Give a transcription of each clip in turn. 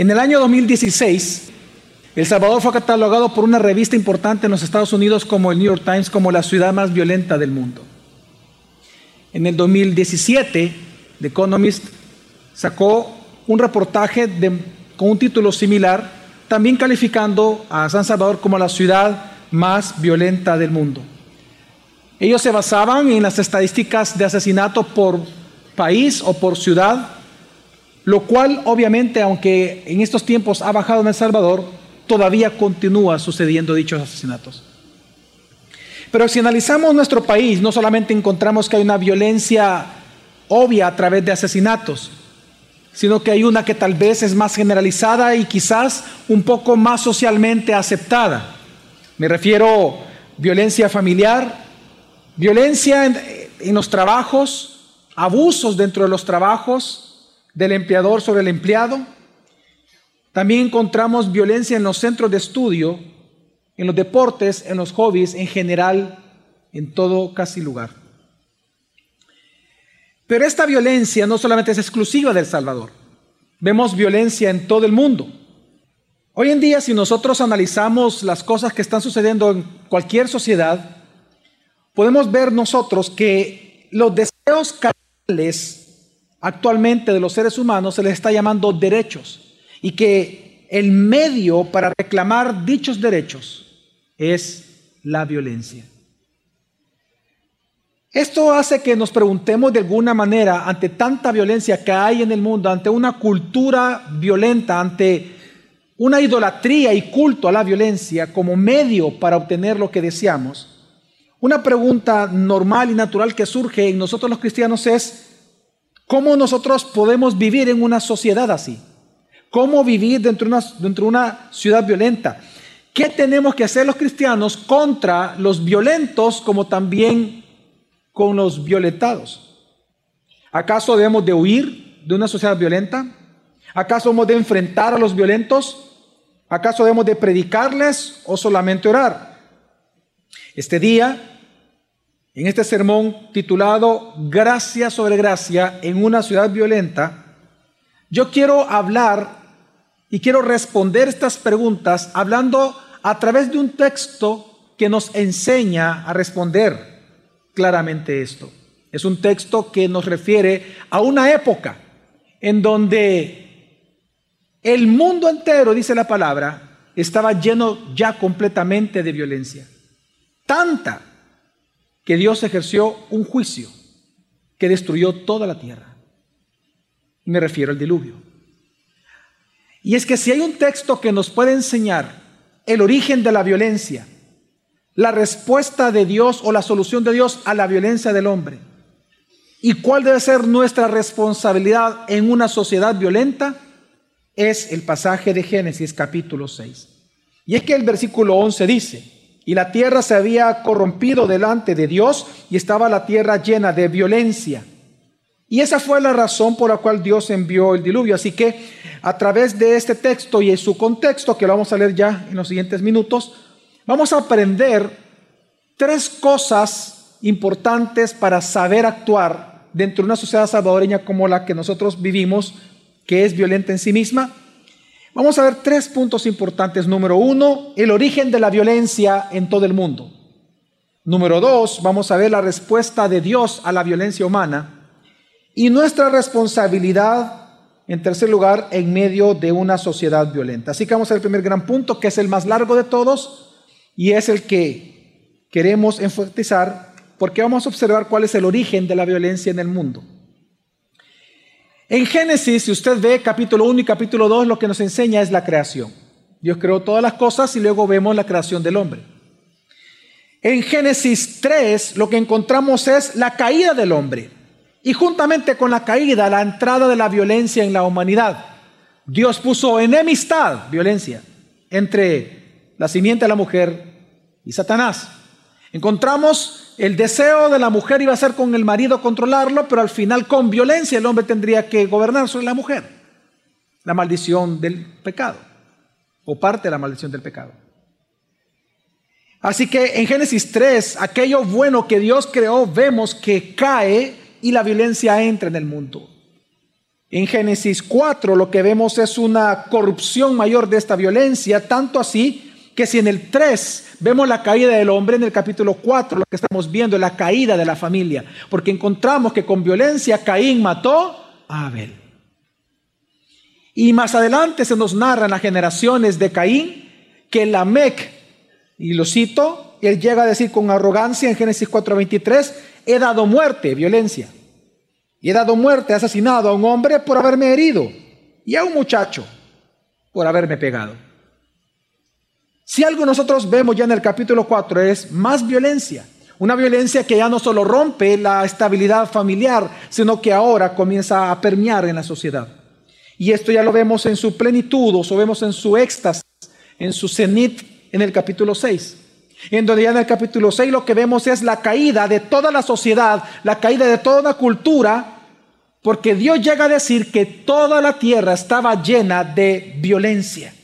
En el año 2016, El Salvador fue catalogado por una revista importante en los Estados Unidos como el New York Times como la ciudad más violenta del mundo. En el 2017, The Economist sacó un reportaje con un título similar, también calificando a San Salvador como la ciudad más violenta del mundo. Ellos se basaban en las estadísticas de asesinato por país o por ciudad, lo cual obviamente, aunque en estos tiempos ha bajado en El Salvador, todavía continúa sucediendo dichos asesinatos. Pero si analizamos nuestro país, no solamente encontramos que hay una violencia obvia a través de asesinatos, sino que hay una que tal vez es más generalizada y quizás un poco más socialmente aceptada. Me refiero violencia familiar, violencia en, en los trabajos, abusos dentro de los trabajos del empleador sobre el empleado. También encontramos violencia en los centros de estudio, en los deportes, en los hobbies, en general, en todo casi lugar. Pero esta violencia no solamente es exclusiva del Salvador. Vemos violencia en todo el mundo. Hoy en día, si nosotros analizamos las cosas que están sucediendo en cualquier sociedad, podemos ver nosotros que los deseos carnales actualmente de los seres humanos se les está llamando derechos y que el medio para reclamar dichos derechos es la violencia. Esto hace que nos preguntemos de alguna manera ante tanta violencia que hay en el mundo, ante una cultura violenta, ante una idolatría y culto a la violencia como medio para obtener lo que deseamos. Una pregunta normal y natural que surge en nosotros los cristianos es, ¿cómo nosotros podemos vivir en una sociedad así? ¿Cómo vivir dentro de una, ciudad violenta? ¿Qué tenemos que hacer los cristianos contra los violentos como también con los violentados? ¿Acaso debemos de huir de una sociedad violenta? ¿Acaso hemos de enfrentar a los violentos? ¿Acaso debemos de predicarles o solamente orar? Este día, en este sermón titulado Gracia sobre Gracia en una ciudad violenta, yo quiero hablar y quiero responder estas preguntas hablando a través de un texto que nos enseña a responder claramente esto. Es un texto que nos refiere a una época en donde el mundo entero, dice la palabra, estaba lleno ya completamente de violencia. Tanta que Dios ejerció un juicio que destruyó toda la tierra. Me refiero al diluvio. Y es que si hay un texto que nos puede enseñar el origen de la violencia, la respuesta de Dios o la solución de Dios a la violencia del hombre. ¿Y cuál debe ser nuestra responsabilidad en una sociedad violenta? Es el pasaje de Génesis capítulo 6. Y es que el versículo 11 dice, y la tierra se había corrompido delante de Dios y estaba la tierra llena de violencia. Y esa fue la razón por la cual Dios envió el diluvio. Así que a través de este texto y en su contexto, que lo vamos a leer ya en los siguientes minutos, Vamos a aprender tres cosas importantes para saber actuar dentro de una sociedad salvadoreña como la que nosotros vivimos, que es violenta en sí misma. Vamos a ver tres puntos importantes. Número uno, el origen de la violencia en todo el mundo. Número dos, vamos a ver la respuesta de Dios a la violencia humana. Y nuestra responsabilidad, en tercer lugar, en medio de una sociedad violenta. Así que vamos al primer gran punto, que es el más largo de todos, y es el que queremos enfatizar porque vamos a observar cuál es el origen de la violencia en el mundo. En Génesis, si usted ve capítulo 1 y capítulo 2, lo que nos enseña es la creación. Dios creó todas las cosas y luego vemos la creación del hombre. En Génesis 3 lo que encontramos es la caída del hombre y juntamente con la caída la entrada de la violencia en la humanidad. Dios puso enemistad, violencia, entre la simiente de la mujer y Satanás. Encontramos el deseo de la mujer iba a ser con el marido controlarlo, pero al final con violencia el hombre tendría que gobernar sobre la mujer. La maldición del pecado, o parte de la maldición del pecado. Así que en Génesis 3, aquello bueno que Dios creó, vemos que cae y la violencia entra en el mundo. En Génesis 4 lo que vemos es una corrupción mayor de esta violencia, tanto así que si en el 3 vemos la caída del hombre, en el capítulo 4 lo que estamos viendo es la caída de la familia, porque encontramos que con violencia Caín mató a Abel. Y más adelante se nos narran las generaciones de Caín que Lamec, y lo cito, él llega a decir con arrogancia en Génesis 4:23, he dado muerte, violencia. Y he dado muerte, asesinado a un hombre por haberme herido y a un muchacho por haberme pegado. Si algo nosotros vemos ya en el capítulo 4 es más violencia. Una violencia que ya no solo rompe la estabilidad familiar, sino que ahora comienza a permear en la sociedad. Y esto ya lo vemos en su plenitud, o vemos en su éxtasis, en su cenit en el capítulo 6. En donde ya en el capítulo 6 lo que vemos es la caída de toda la sociedad, la caída de toda una cultura, porque Dios llega a decir que toda la tierra estaba llena de violencia.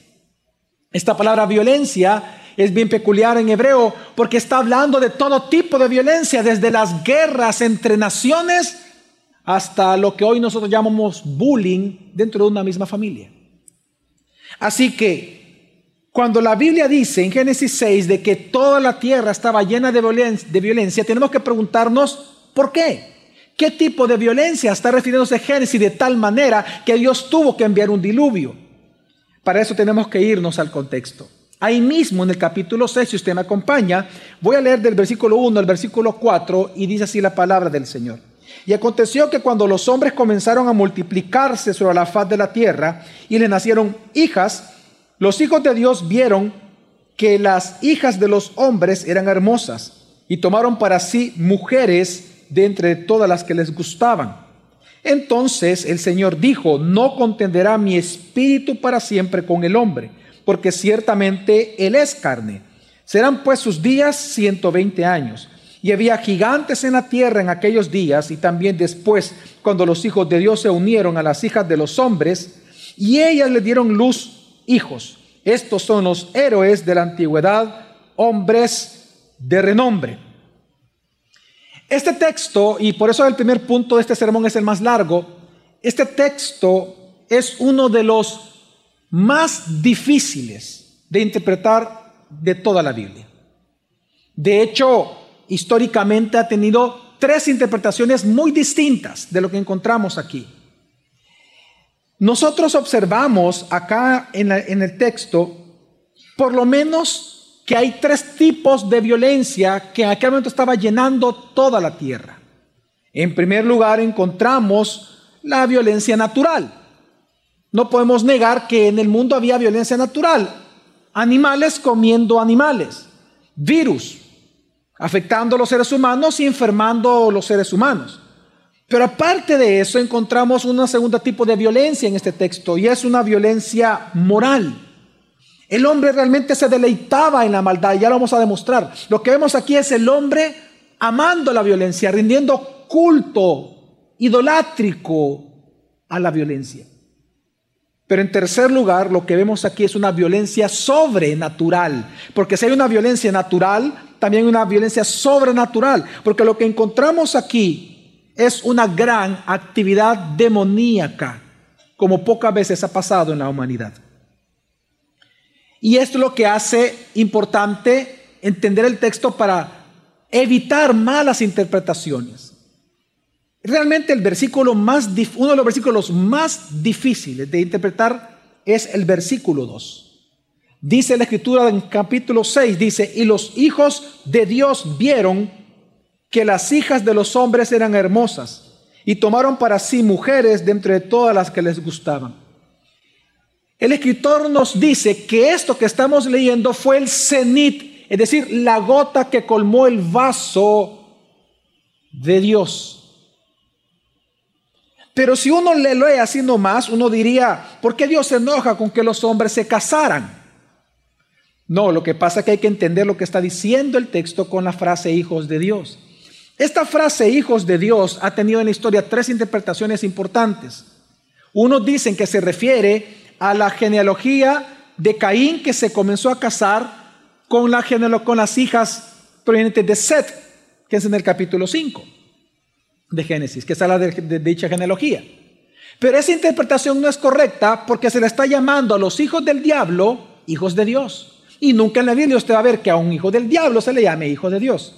Esta palabra violencia es bien peculiar en hebreo porque está hablando de todo tipo de violencia, desde las guerras entre naciones hasta lo que hoy nosotros llamamos bullying dentro de una misma familia. Así que cuando la Biblia dice en Génesis 6 de que toda la tierra estaba llena de violencia, tenemos que preguntarnos por qué. ¿Qué tipo de violencia está refiriéndose Génesis de tal manera que Dios tuvo que enviar un diluvio? Para eso tenemos que irnos al contexto. Ahí mismo en el capítulo 6, si usted me acompaña, voy a leer del versículo 1 al versículo 4 y dice así la palabra del Señor. Y aconteció que cuando los hombres comenzaron a multiplicarse sobre la faz de la tierra y le nacieron hijas, los hijos de Dios vieron que las hijas de los hombres eran hermosas y tomaron para sí mujeres de entre todas las que les gustaban. Entonces el Señor dijo, no contenderá mi espíritu para siempre con el hombre, porque ciertamente él es carne. Serán pues sus días ciento veinte años. Y había gigantes en la tierra en aquellos días y también después, cuando los hijos de Dios se unieron a las hijas de los hombres, y ellas le dieron luz hijos. Estos son los héroes de la antigüedad, hombres de renombre. Este texto, y por eso el primer punto de este sermón es el más largo, este texto es uno de los más difíciles de interpretar de toda la Biblia. De hecho, históricamente ha tenido tres interpretaciones muy distintas de lo que encontramos aquí. Nosotros observamos acá en, el texto, por lo menos que hay tres tipos de violencia que en aquel momento estaba llenando toda la tierra. En primer lugar, encontramos la violencia natural. No podemos negar que en el mundo había violencia natural. Animales comiendo animales. Virus afectando a los seres humanos y enfermando a los seres humanos. Pero aparte de eso encontramos un segundo tipo de violencia en este texto y es una violencia moral. El hombre realmente se deleitaba en la maldad, ya lo vamos a demostrar. Lo que vemos aquí es el hombre amando la violencia, rindiendo culto idolátrico a la violencia. Pero en tercer lugar, lo que vemos aquí es una violencia sobrenatural, porque si hay una violencia natural, también hay una violencia sobrenatural, porque lo que encontramos aquí es una gran actividad demoníaca, como pocas veces ha pasado en la humanidad. Y esto es lo que hace importante entender el texto para evitar malas interpretaciones. Realmente el versículo más, uno de los versículos más difíciles de interpretar es el versículo 2. Dice la escritura en capítulo 6, dice, y los hijos de Dios vieron que las hijas de los hombres eran hermosas y tomaron para sí mujeres de entre todas las que les gustaban. El escritor nos dice que esto que estamos leyendo fue el cenit, es decir, la gota que colmó el vaso de Dios. Pero si uno le lee así nomás, uno diría, ¿por qué Dios se enoja con que los hombres se casaran? No, lo que pasa es que hay que entender lo que está diciendo el texto con la frase hijos de Dios. Esta frase hijos de Dios ha tenido en la historia tres interpretaciones importantes. Unos dicen que se refiere a la genealogía de Caín que se comenzó a casar con, la con las hijas provenientes de Set, que es en el capítulo 5 de Génesis, que es la de, de dicha genealogía. Pero esa interpretación no es correcta porque se le está llamando a los hijos del diablo hijos de Dios. Y nunca en la Biblia usted va a ver que a un hijo del diablo se le llame hijo de Dios.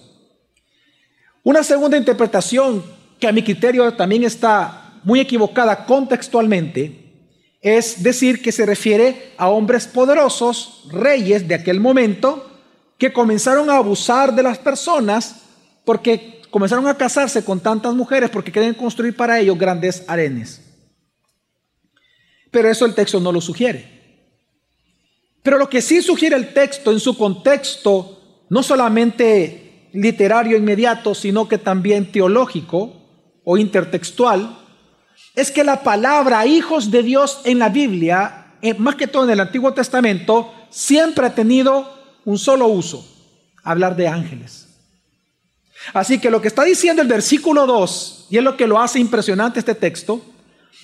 Una segunda interpretación que a mi criterio también está muy equivocada contextualmente es decir que se refiere a hombres poderosos, reyes de aquel momento, que comenzaron a abusar de las personas porque comenzaron a casarse con tantas mujeres porque querían construir para ellos grandes arenes. Pero eso el texto no lo sugiere. Pero lo que sí sugiere el texto en su contexto, no solamente literario inmediato, sino que también teológico o intertextual, es que la palabra hijos de Dios en la Biblia, eh, más que todo en el Antiguo Testamento, siempre ha tenido un solo uso, hablar de ángeles. Así que lo que está diciendo el versículo 2, y es lo que lo hace impresionante este texto,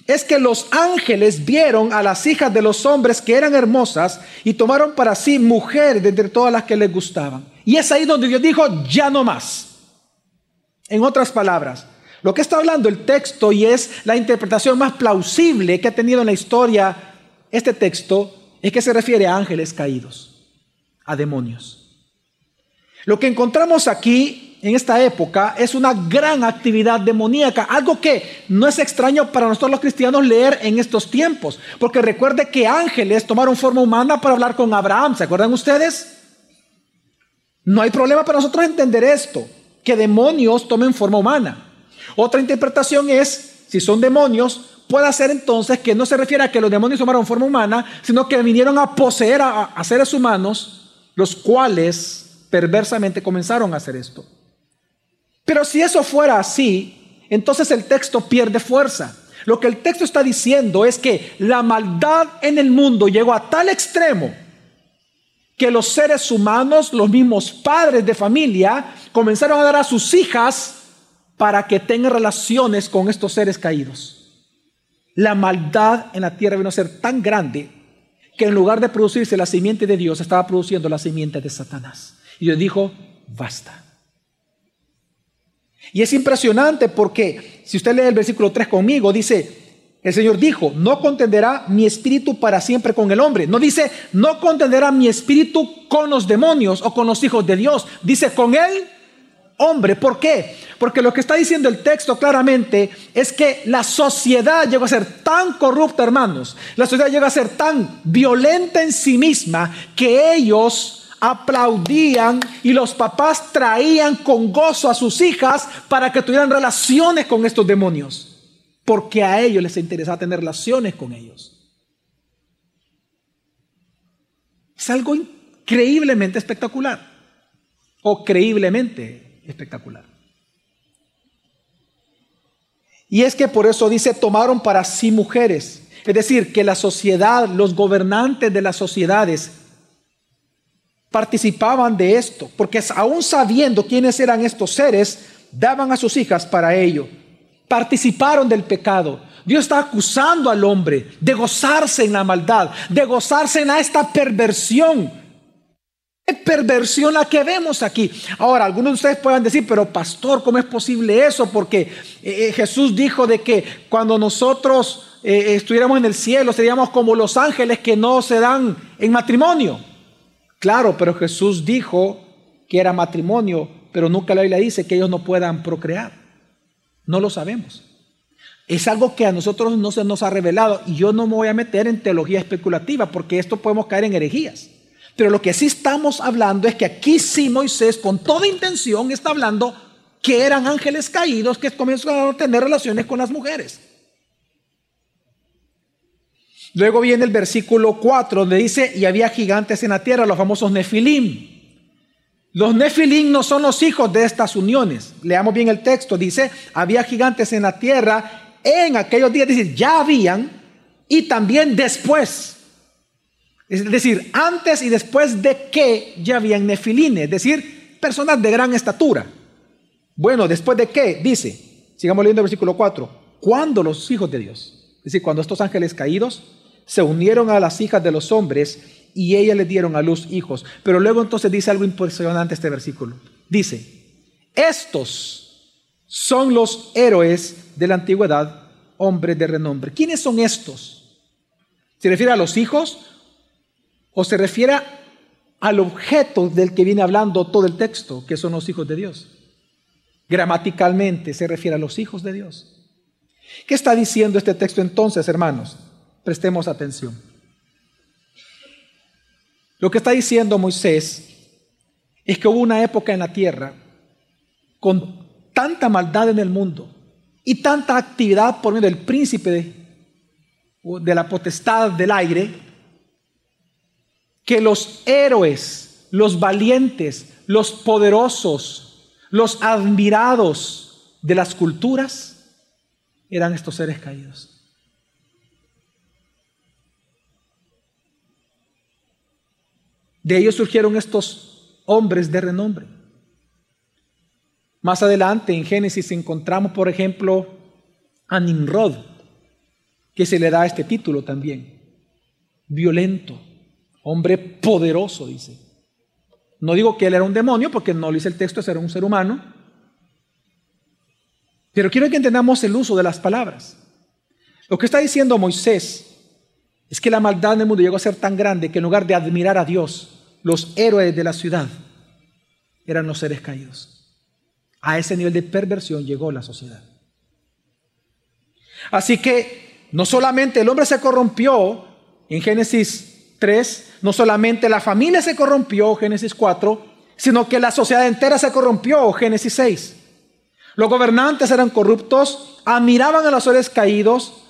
es que los ángeles vieron a las hijas de los hombres que eran hermosas y tomaron para sí mujeres de entre todas las que les gustaban. Y es ahí donde Dios dijo, ya no más. En otras palabras, lo que está hablando el texto y es la interpretación más plausible que ha tenido en la historia este texto, es que se refiere a ángeles caídos, a demonios. Lo que encontramos aquí en esta época es una gran actividad demoníaca, algo que no es extraño para nosotros los cristianos leer en estos tiempos, porque recuerde que ángeles tomaron forma humana para hablar con Abraham, ¿se acuerdan ustedes? No hay problema para nosotros entender esto, que demonios tomen forma humana. Otra interpretación es, si son demonios, puede ser entonces que no se refiere a que los demonios tomaron forma humana, sino que vinieron a poseer a, a seres humanos, los cuales perversamente comenzaron a hacer esto. Pero si eso fuera así, entonces el texto pierde fuerza. Lo que el texto está diciendo es que la maldad en el mundo llegó a tal extremo que los seres humanos, los mismos padres de familia, comenzaron a dar a sus hijas para que tengan relaciones con estos seres caídos. La maldad en la tierra vino a ser tan grande que en lugar de producirse la simiente de Dios, estaba produciendo la simiente de Satanás. Y Dios dijo, basta. Y es impresionante porque si usted lee el versículo 3 conmigo, dice, el Señor dijo, no contenderá mi espíritu para siempre con el hombre. No dice, no contenderá mi espíritu con los demonios o con los hijos de Dios. Dice, con el hombre. ¿Por qué? Porque lo que está diciendo el texto claramente es que la sociedad llegó a ser tan corrupta, hermanos. La sociedad llegó a ser tan violenta en sí misma que ellos aplaudían y los papás traían con gozo a sus hijas para que tuvieran relaciones con estos demonios, porque a ellos les interesaba tener relaciones con ellos. Es algo increíblemente espectacular, o creíblemente espectacular. Y es que por eso dice, tomaron para sí mujeres. Es decir, que la sociedad, los gobernantes de las sociedades participaban de esto, porque aún sabiendo quiénes eran estos seres, daban a sus hijas para ello. Participaron del pecado. Dios está acusando al hombre de gozarse en la maldad, de gozarse en esta perversión. ¿Qué perversión la que vemos aquí? Ahora, algunos de ustedes puedan decir, pero pastor, ¿cómo es posible eso? Porque eh, eh, Jesús dijo de que cuando nosotros eh, estuviéramos en el cielo seríamos como los ángeles que no se dan en matrimonio. Claro, pero Jesús dijo que era matrimonio, pero nunca la Biblia dice que ellos no puedan procrear. No lo sabemos. Es algo que a nosotros no se nos ha revelado y yo no me voy a meter en teología especulativa porque esto podemos caer en herejías. Pero lo que sí estamos hablando es que aquí sí Moisés con toda intención está hablando que eran ángeles caídos que comenzaron a tener relaciones con las mujeres. Luego viene el versículo 4 donde dice, y había gigantes en la tierra, los famosos Nefilim. Los Nefilim no son los hijos de estas uniones. Leamos bien el texto, dice, había gigantes en la tierra en aquellos días, dice, ya habían y también después. Es decir, antes y después de que ya habían nefilines, es decir, personas de gran estatura. Bueno, después de qué, dice, sigamos leyendo el versículo 4, cuando los hijos de Dios, es decir, cuando estos ángeles caídos se unieron a las hijas de los hombres y ellas le dieron a luz hijos. Pero luego entonces dice algo impresionante este versículo. Dice, estos son los héroes de la antigüedad hombres de renombre. ¿Quiénes son estos? ¿Se refiere a los hijos o se refiere al objeto del que viene hablando todo el texto, que son los hijos de Dios? Gramaticalmente se refiere a los hijos de Dios. ¿Qué está diciendo este texto entonces, hermanos? Prestemos atención. Lo que está diciendo Moisés es que hubo una época en la tierra con tanta maldad en el mundo y tanta actividad por medio del príncipe de, de la potestad del aire, que los héroes, los valientes, los poderosos, los admirados de las culturas eran estos seres caídos. De ellos surgieron estos hombres de renombre. Más adelante en Génesis encontramos, por ejemplo, a Nimrod, que se le da este título también. Violento, hombre poderoso, dice. No digo que él era un demonio, porque no lo dice el texto, era un ser humano. Pero quiero que entendamos el uso de las palabras. Lo que está diciendo Moisés es que la maldad en el mundo llegó a ser tan grande que en lugar de admirar a Dios, los héroes de la ciudad eran los seres caídos. A ese nivel de perversión llegó la sociedad. Así que no solamente el hombre se corrompió en Génesis 3, no solamente la familia se corrompió, Génesis 4, sino que la sociedad entera se corrompió, Génesis 6. Los gobernantes eran corruptos, admiraban a los seres caídos,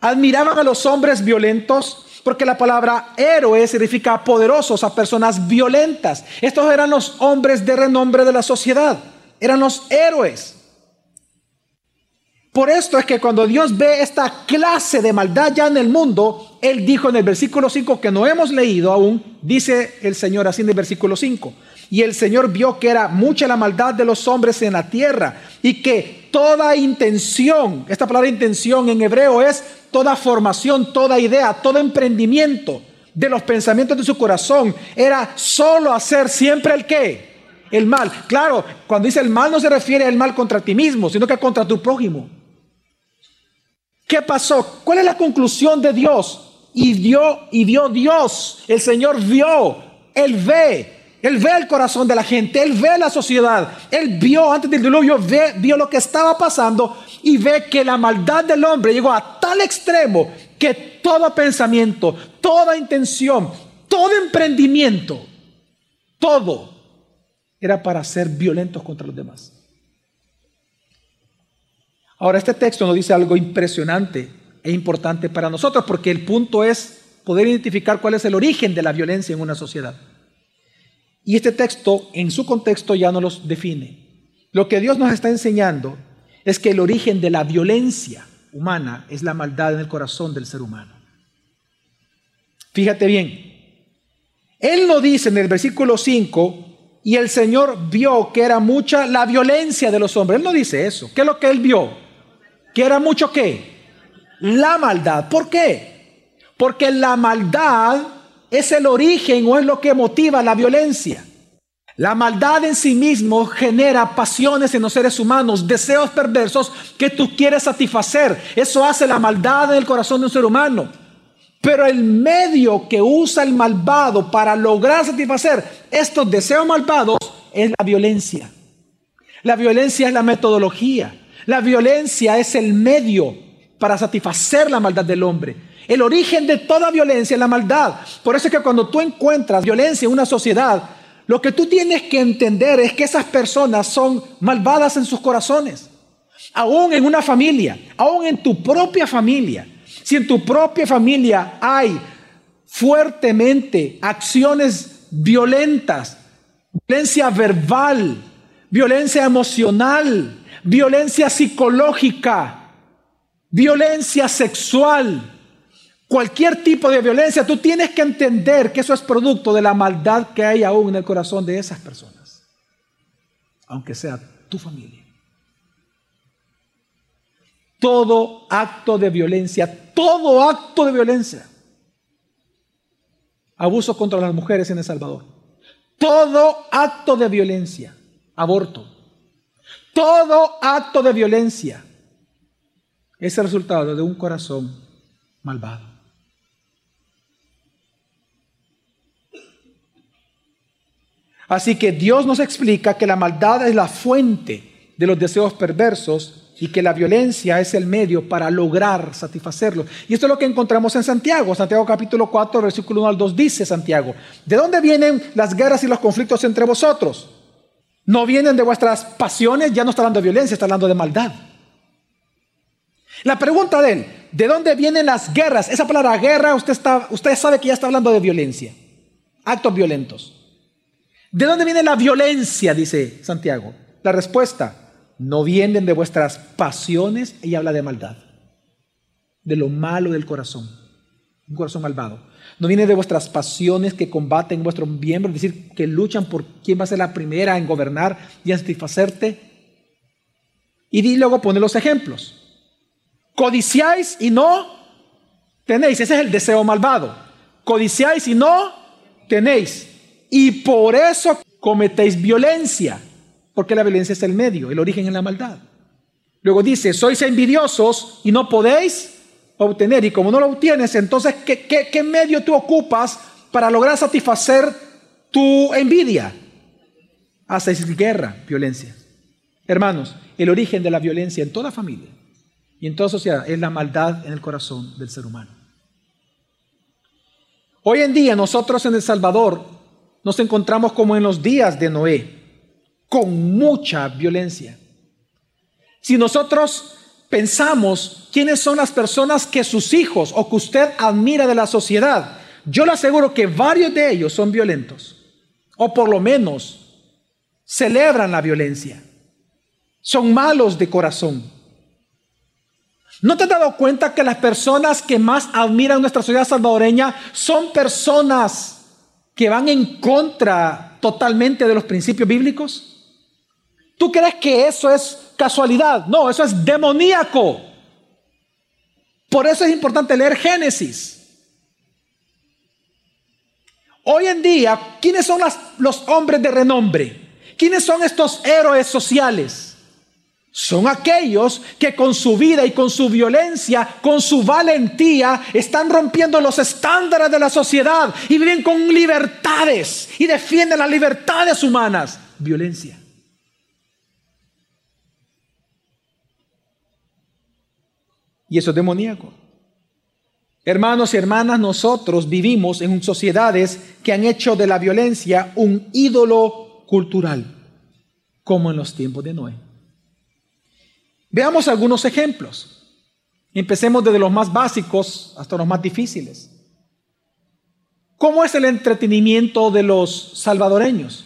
admiraban a los hombres violentos, porque la palabra héroe significa poderosos, a personas violentas. Estos eran los hombres de renombre de la sociedad eran los héroes. Por esto es que cuando Dios ve esta clase de maldad ya en el mundo, Él dijo en el versículo 5 que no hemos leído aún, dice el Señor así en el versículo 5, y el Señor vio que era mucha la maldad de los hombres en la tierra y que toda intención, esta palabra intención en hebreo es toda formación, toda idea, todo emprendimiento de los pensamientos de su corazón, era solo hacer siempre el qué? el mal. Claro, cuando dice el mal no se refiere al mal contra ti mismo, sino que contra tu prójimo. ¿Qué pasó? ¿Cuál es la conclusión de Dios? Y dio, y dio Dios. El Señor vio, Él ve. Él ve el corazón de la gente, Él ve la sociedad, Él vio antes del diluvio, ve, vio lo que estaba pasando y ve que la maldad del hombre llegó a tal extremo que todo pensamiento, toda intención, todo emprendimiento, todo era para ser violentos contra los demás. Ahora, este texto nos dice algo impresionante e importante para nosotros, porque el punto es poder identificar cuál es el origen de la violencia en una sociedad. Y este texto, en su contexto, ya no los define. Lo que Dios nos está enseñando es que el origen de la violencia humana es la maldad en el corazón del ser humano. Fíjate bien, Él lo dice en el versículo 5 y el Señor vio que era mucha la violencia de los hombres. Él no dice eso. ¿Qué es lo que él vio? Que era mucho qué? La maldad. ¿Por qué? Porque la maldad es el origen o es lo que motiva la violencia. La maldad en sí mismo genera pasiones en los seres humanos, deseos perversos que tú quieres satisfacer. Eso hace la maldad en el corazón de un ser humano. Pero el medio que usa el malvado para lograr satisfacer estos deseos malvados es la violencia. La violencia es la metodología. La violencia es el medio para satisfacer la maldad del hombre. El origen de toda violencia es la maldad. Por eso es que cuando tú encuentras violencia en una sociedad, lo que tú tienes que entender es que esas personas son malvadas en sus corazones. Aún en una familia, aún en tu propia familia. Si en tu propia familia hay fuertemente acciones violentas, violencia verbal, violencia emocional, violencia psicológica, violencia sexual, cualquier tipo de violencia, tú tienes que entender que eso es producto de la maldad que hay aún en el corazón de esas personas, aunque sea tu familia todo acto de violencia, todo acto de violencia. Abuso contra las mujeres en El Salvador. Todo acto de violencia. Aborto. Todo acto de violencia. es el resultado de un corazón malvado. Así que Dios nos explica que la maldad es la fuente de los deseos perversos y que la violencia es el medio para lograr satisfacerlo. Y esto es lo que encontramos en Santiago. Santiago capítulo 4, versículo 1 al 2 dice Santiago, ¿de dónde vienen las guerras y los conflictos entre vosotros? No vienen de vuestras pasiones, ya no está hablando de violencia, está hablando de maldad. La pregunta de él, ¿de dónde vienen las guerras? Esa palabra guerra, usted, está, usted sabe que ya está hablando de violencia, actos violentos. ¿De dónde viene la violencia? Dice Santiago. La respuesta, no vienen de vuestras pasiones, y habla de maldad, de lo malo del corazón, un corazón malvado. No viene de vuestras pasiones que combaten vuestros miembros, es decir, que luchan por quién va a ser la primera en gobernar y en satisfacerte. Y luego pone los ejemplos. Codiciáis y no tenéis. Ese es el deseo malvado. Codiciáis y no tenéis. Y por eso cometéis violencia. Porque la violencia es el medio, el origen es la maldad. Luego dice, sois envidiosos y no podéis obtener. Y como no lo obtienes, entonces, ¿qué, medio tú ocupas para lograr satisfacer tu envidia? Haces guerra, violencia. Hermanos, el origen de la violencia en toda familia y en toda sociedad es la maldad en el corazón del ser humano. Hoy en día nosotros en El Salvador nos encontramos como en los días de Noé con mucha violencia. Si nosotros pensamos quiénes son las personas que sus hijos o que usted admira de la sociedad, yo le aseguro que varios de ellos son violentos, o por lo menos celebran la violencia, son malos de corazón. ¿No te has dado cuenta que las personas que más admiran nuestra sociedad salvadoreña son personas que van en contra totalmente de los principios bíblicos? ¿Tú crees que eso es casualidad? No, eso es demoníaco. Por eso es importante leer Génesis. Hoy en día, ¿quiénes son los hombres de renombre? ¿Quiénes son estos héroes sociales? Son aquellos que con su vida y con su violencia, con su valentía, están rompiendo los estándares de la sociedad y viven con libertades y defienden las libertades humanas. Violencia. Y eso es demoníaco. Hermanos y hermanas, nosotros vivimos en sociedades que han hecho de la violencia un ídolo cultural, como en los tiempos de Noé. Veamos algunos ejemplos. Empecemos desde los más básicos hasta los más difíciles. ¿Cómo es el entretenimiento de los salvadoreños?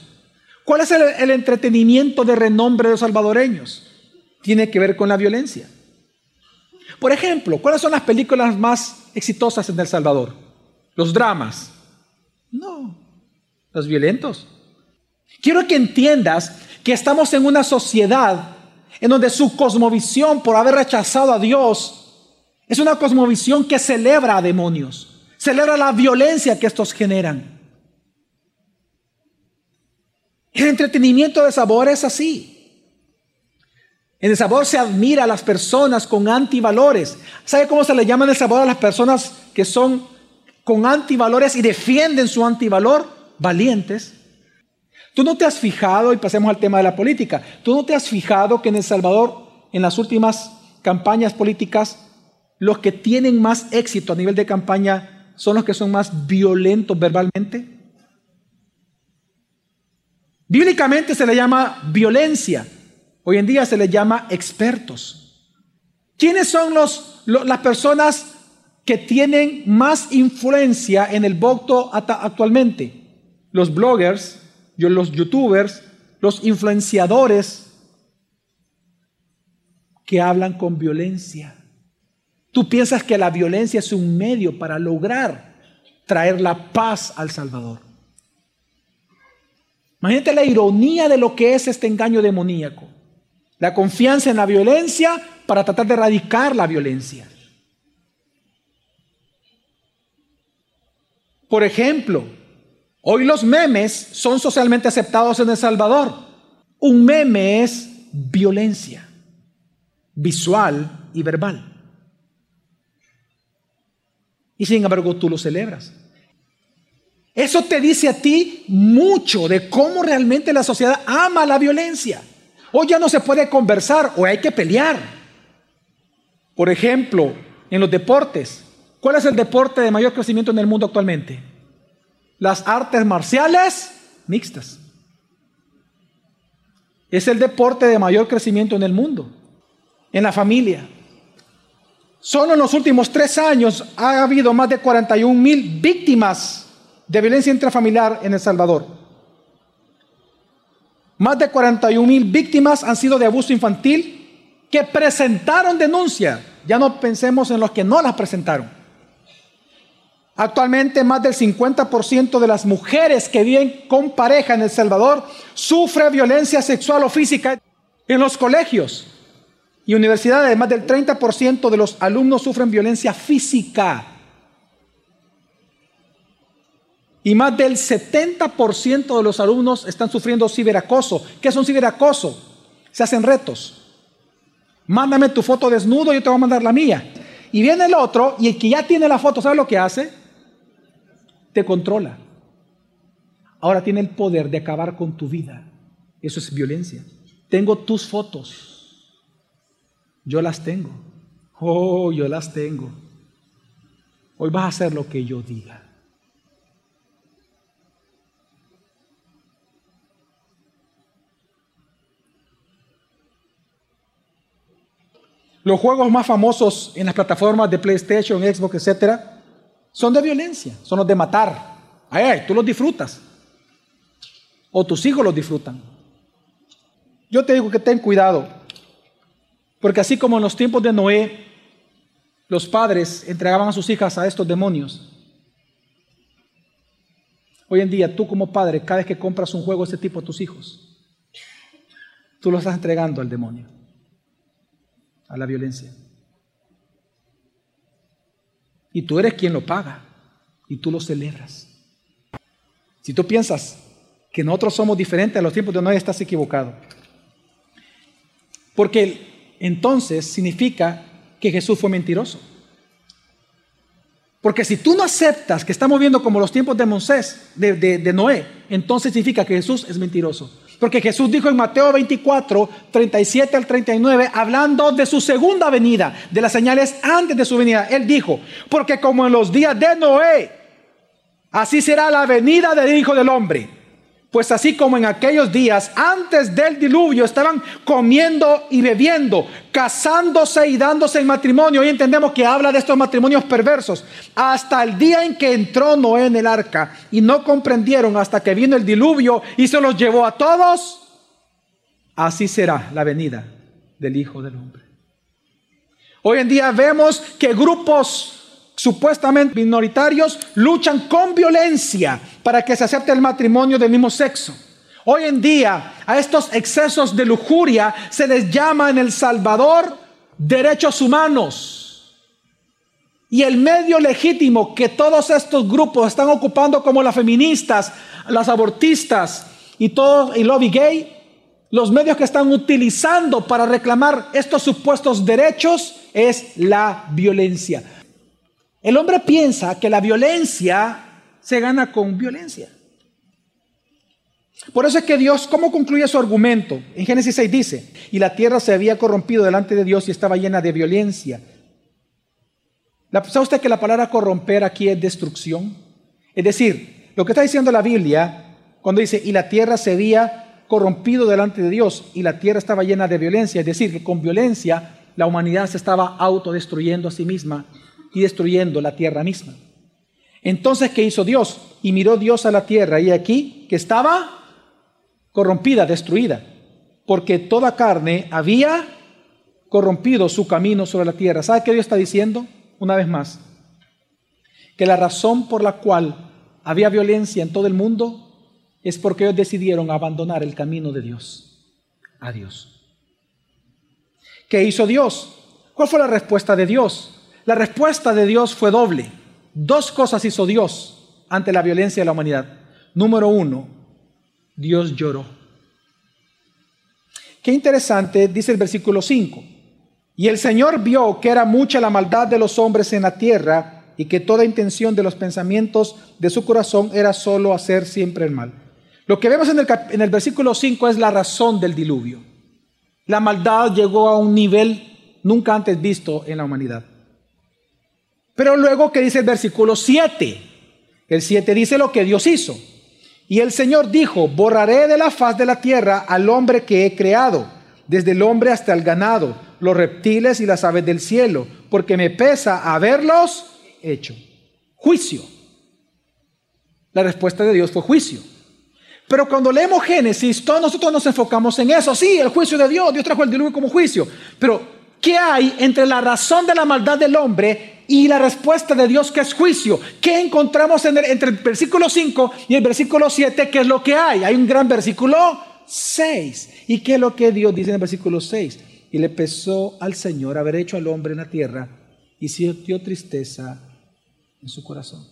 ¿Cuál es el, el entretenimiento de renombre de los salvadoreños? Tiene que ver con la violencia. Por ejemplo, ¿cuáles son las películas más exitosas en El Salvador? Los dramas. No, los violentos. Quiero que entiendas que estamos en una sociedad en donde su cosmovisión por haber rechazado a Dios es una cosmovisión que celebra a demonios, celebra la violencia que estos generan. El entretenimiento de sabor es así. En el sabor se admira a las personas con antivalores. ¿Sabe cómo se le llama en el sabor a las personas que son con antivalores y defienden su antivalor? Valientes. Tú no te has fijado, y pasemos al tema de la política, tú no te has fijado que en El Salvador, en las últimas campañas políticas, los que tienen más éxito a nivel de campaña son los que son más violentos verbalmente. Bíblicamente se le llama violencia. Hoy en día se les llama expertos. ¿Quiénes son los, las personas que tienen más influencia en el voto actualmente? Los bloggers, los youtubers, los influenciadores que hablan con violencia. Tú piensas que la violencia es un medio para lograr traer la paz al Salvador. Imagínate la ironía de lo que es este engaño demoníaco. La confianza en la violencia para tratar de erradicar la violencia. Por ejemplo, hoy los memes son socialmente aceptados en El Salvador. Un meme es violencia visual y verbal. Y sin embargo tú lo celebras. Eso te dice a ti mucho de cómo realmente la sociedad ama la violencia. Hoy ya no se puede conversar, o hay que pelear. Por ejemplo, en los deportes. ¿Cuál es el deporte de mayor crecimiento en el mundo actualmente? Las artes marciales mixtas. Es el deporte de mayor crecimiento en el mundo. En la familia. Solo en los últimos tres años ha habido más de 41 mil víctimas de violencia intrafamiliar en El Salvador. Más de 41 mil víctimas han sido de abuso infantil que presentaron denuncia. Ya no pensemos en los que no las presentaron. Actualmente más del 50% de las mujeres que viven con pareja en El Salvador sufre violencia sexual o física en los colegios y universidades. Más del 30% de los alumnos sufren violencia física. Y más del 70% de los alumnos están sufriendo ciberacoso. ¿Qué es un ciberacoso? Se hacen retos. Mándame tu foto desnudo, yo te voy a mandar la mía. Y viene el otro y el que ya tiene la foto, ¿sabe lo que hace? Te controla. Ahora tiene el poder de acabar con tu vida. Eso es violencia. Tengo tus fotos. Yo las tengo. Oh, yo las tengo. Hoy vas a hacer lo que yo diga. Los juegos más famosos en las plataformas de PlayStation, Xbox, etcétera, son de violencia, son los de matar. Ay, tú los disfrutas. O tus hijos los disfrutan. Yo te digo que ten cuidado, porque así como en los tiempos de Noé, los padres entregaban a sus hijas a estos demonios. Hoy en día, tú como padre, cada vez que compras un juego de ese tipo a tus hijos, tú lo estás entregando al demonio a la violencia. Y tú eres quien lo paga y tú lo celebras. Si tú piensas que nosotros somos diferentes a los tiempos de Noé, estás equivocado. Porque entonces significa que Jesús fue mentiroso. Porque si tú no aceptas que estamos viendo como los tiempos de Moisés, de, de Noé, entonces significa que Jesús es mentiroso. Porque Jesús dijo en Mateo 24, 37 al 39, hablando de su segunda venida, de las señales antes de su venida, Él dijo, porque como en los días de Noé, así será la venida del Hijo del Hombre. Pues así como en aquellos días antes del diluvio estaban comiendo y bebiendo, casándose y dándose en matrimonio. Hoy entendemos que habla de estos matrimonios perversos. Hasta el día en que entró Noé en el arca y no comprendieron hasta que vino el diluvio y se los llevó a todos. Así será la venida del Hijo del Hombre. Hoy en día vemos que grupos supuestamente minoritarios luchan con violencia para que se acepte el matrimonio del mismo sexo. Hoy en día a estos excesos de lujuria se les llama en El Salvador derechos humanos. Y el medio legítimo que todos estos grupos están ocupando como las feministas, las abortistas y todo el lobby gay, los medios que están utilizando para reclamar estos supuestos derechos es la violencia. El hombre piensa que la violencia se gana con violencia. Por eso es que Dios, ¿cómo concluye su argumento? En Génesis 6 dice, y la tierra se había corrompido delante de Dios y estaba llena de violencia. ¿Sabe usted que la palabra corromper aquí es destrucción? Es decir, lo que está diciendo la Biblia, cuando dice, y la tierra se había corrompido delante de Dios y la tierra estaba llena de violencia, es decir, que con violencia la humanidad se estaba autodestruyendo a sí misma y destruyendo la tierra misma. Entonces, ¿qué hizo Dios? Y miró Dios a la tierra y aquí que estaba corrompida, destruida, porque toda carne había corrompido su camino sobre la tierra. ¿Sabe qué Dios está diciendo? Una vez más, que la razón por la cual había violencia en todo el mundo es porque ellos decidieron abandonar el camino de Dios, a Dios. ¿Qué hizo Dios? ¿Cuál fue la respuesta de Dios? La respuesta de Dios fue doble. Dos cosas hizo Dios ante la violencia de la humanidad. Número uno, Dios lloró. Qué interesante, dice el versículo 5. Y el Señor vio que era mucha la maldad de los hombres en la tierra y que toda intención de los pensamientos de su corazón era solo hacer siempre el mal. Lo que vemos en el, en el versículo 5 es la razón del diluvio. La maldad llegó a un nivel nunca antes visto en la humanidad. Pero luego, ¿qué dice el versículo 7? El 7 dice lo que Dios hizo. Y el Señor dijo, borraré de la faz de la tierra al hombre que he creado, desde el hombre hasta el ganado, los reptiles y las aves del cielo, porque me pesa haberlos hecho. Juicio. La respuesta de Dios fue juicio. Pero cuando leemos Génesis, todos nosotros nos enfocamos en eso. Sí, el juicio de Dios, Dios trajo el diluvio como juicio. Pero, ¿qué hay entre la razón de la maldad del hombre y la respuesta de Dios que es juicio? ¿Qué encontramos entre el versículo 5 y el versículo 7? ¿Qué es lo que hay? Hay un gran versículo 6. ¿Y qué es lo que Dios dice en el versículo 6? Y le pesó al Señor haber hecho al hombre en la tierra y sintió tristeza en su corazón.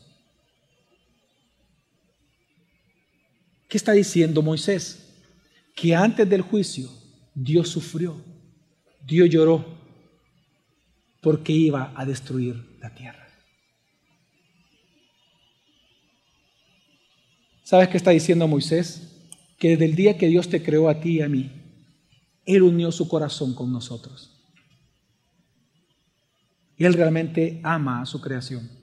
¿Qué está diciendo Moisés? Que antes del juicio Dios sufrió, Dios lloró, porque iba a destruir la tierra. ¿Sabes qué está diciendo Moisés? Que desde el día que Dios te creó a ti y a mí, Él unió su corazón con nosotros. Y Él realmente ama a su creación.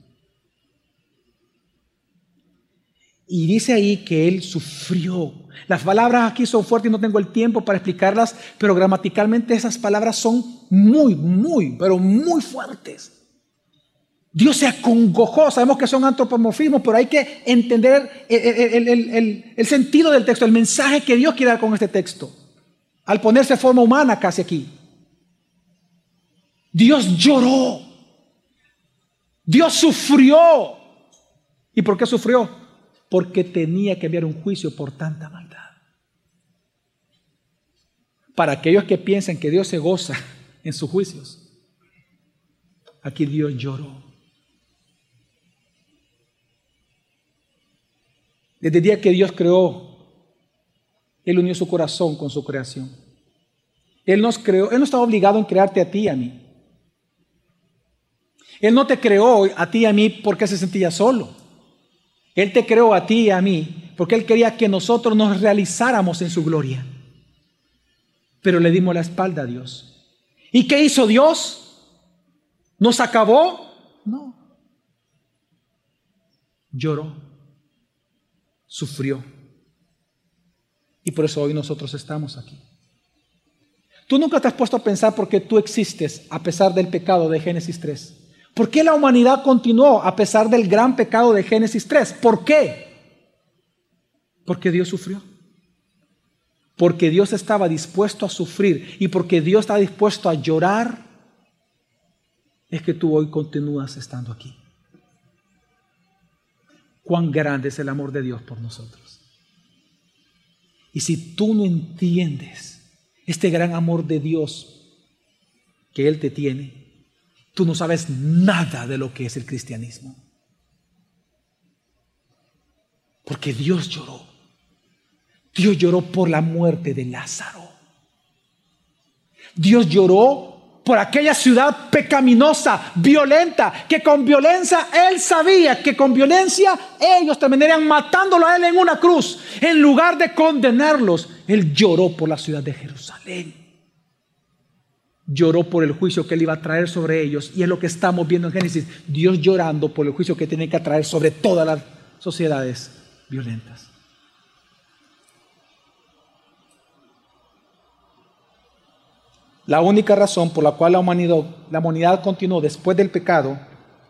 Y dice ahí que él sufrió. Las palabras aquí son fuertes y no tengo el tiempo para explicarlas, pero gramaticalmente esas palabras son muy, muy, pero muy fuertes. Dios se acongojó, sabemos que son antropomorfismos, pero hay que entender el, sentido del texto, el mensaje que Dios quiere dar con este texto, al ponerse forma humana casi aquí. Dios lloró, Dios sufrió. ¿Y por qué sufrió? porque tenía que haber un juicio por tanta maldad. Para aquellos que piensan que Dios se goza en sus juicios, aquí Dios lloró. Desde el día que Dios creó, Él unió su corazón con su creación. Él nos creó, Él no estaba obligado en crearte a ti y a mí. Él no te creó a ti y a mí porque se sentía solo. Él te creó a ti y a mí porque Él quería que nosotros nos realizáramos en su gloria. Pero le dimos la espalda a Dios. ¿Y qué hizo Dios? ¿Nos acabó? No. Lloró, sufrió. Y por eso hoy nosotros estamos aquí. Tú nunca te has puesto a pensar por qué tú existes a pesar del pecado de Génesis 3. ¿Por qué la humanidad continuó a pesar del gran pecado de Génesis 3? ¿Por qué? Porque Dios sufrió. Porque Dios estaba dispuesto a sufrir y porque Dios está dispuesto a llorar, es que tú hoy continúas estando aquí. Cuán grande es el amor de Dios por nosotros. Y si tú no entiendes este gran amor de Dios que Él te tiene, tú no sabes nada de lo que es el cristianismo. Porque Dios lloró. Dios lloró por la muerte de Lázaro. Dios lloró por aquella ciudad pecaminosa, violenta, que con violencia él sabía que con violencia ellos terminarían matándolo a él en una cruz. En lugar de condenarlos, él lloró por la ciudad de Jerusalén lloró por el juicio que él iba a traer sobre ellos. Y es lo que estamos viendo en Génesis, Dios llorando por el juicio que tiene que traer sobre todas las sociedades violentas. La única razón por la cual la humanidad, continuó después del pecado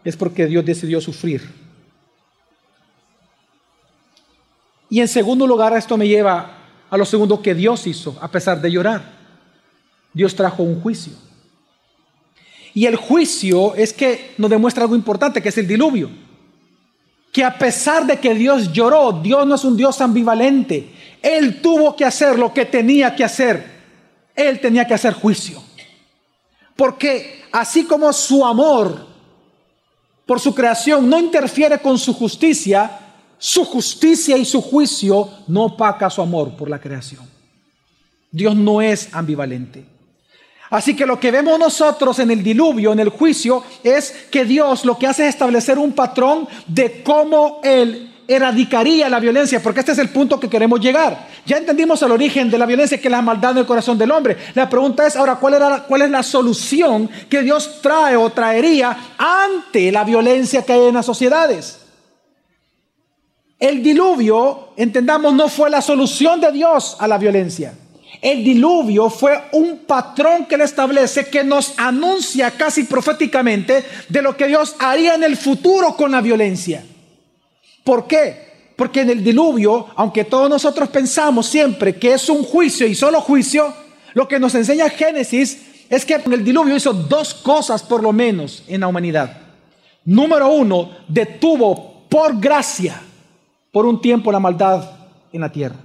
es porque Dios decidió sufrir. Y en segundo lugar, esto me lleva a lo segundo que Dios hizo, a pesar de llorar. Dios trajo un juicio. Y el juicio es que nos demuestra algo importante, que es el diluvio. Que a pesar de que Dios lloró, Dios no es un Dios ambivalente. Él tuvo que hacer lo que tenía que hacer. Él tenía que hacer juicio. Porque así como su amor por su creación no interfiere con su justicia, su justicia y su juicio no opaca su amor por la creación. Dios no es ambivalente. Así que lo que vemos nosotros en el diluvio, en el juicio, es que Dios lo que hace es establecer un patrón de cómo Él erradicaría la violencia, porque este es el punto que queremos llegar. Ya entendimos el origen de la violencia, que es la maldad en el corazón del hombre. La pregunta es ahora, ¿cuál, era, ¿cuál es la solución que Dios trae o traería ante la violencia que hay en las sociedades? El diluvio, entendamos, no fue la solución de Dios a la violencia. El diluvio fue un patrón que le establece, que nos anuncia casi proféticamente de lo que Dios haría en el futuro con la violencia. ¿Por qué? Porque en el diluvio, aunque todos nosotros pensamos siempre que es un juicio y solo juicio, lo que nos enseña Génesis es que en el diluvio hizo dos cosas por lo menos en la humanidad. Número uno, detuvo por gracia por un tiempo la maldad en la tierra.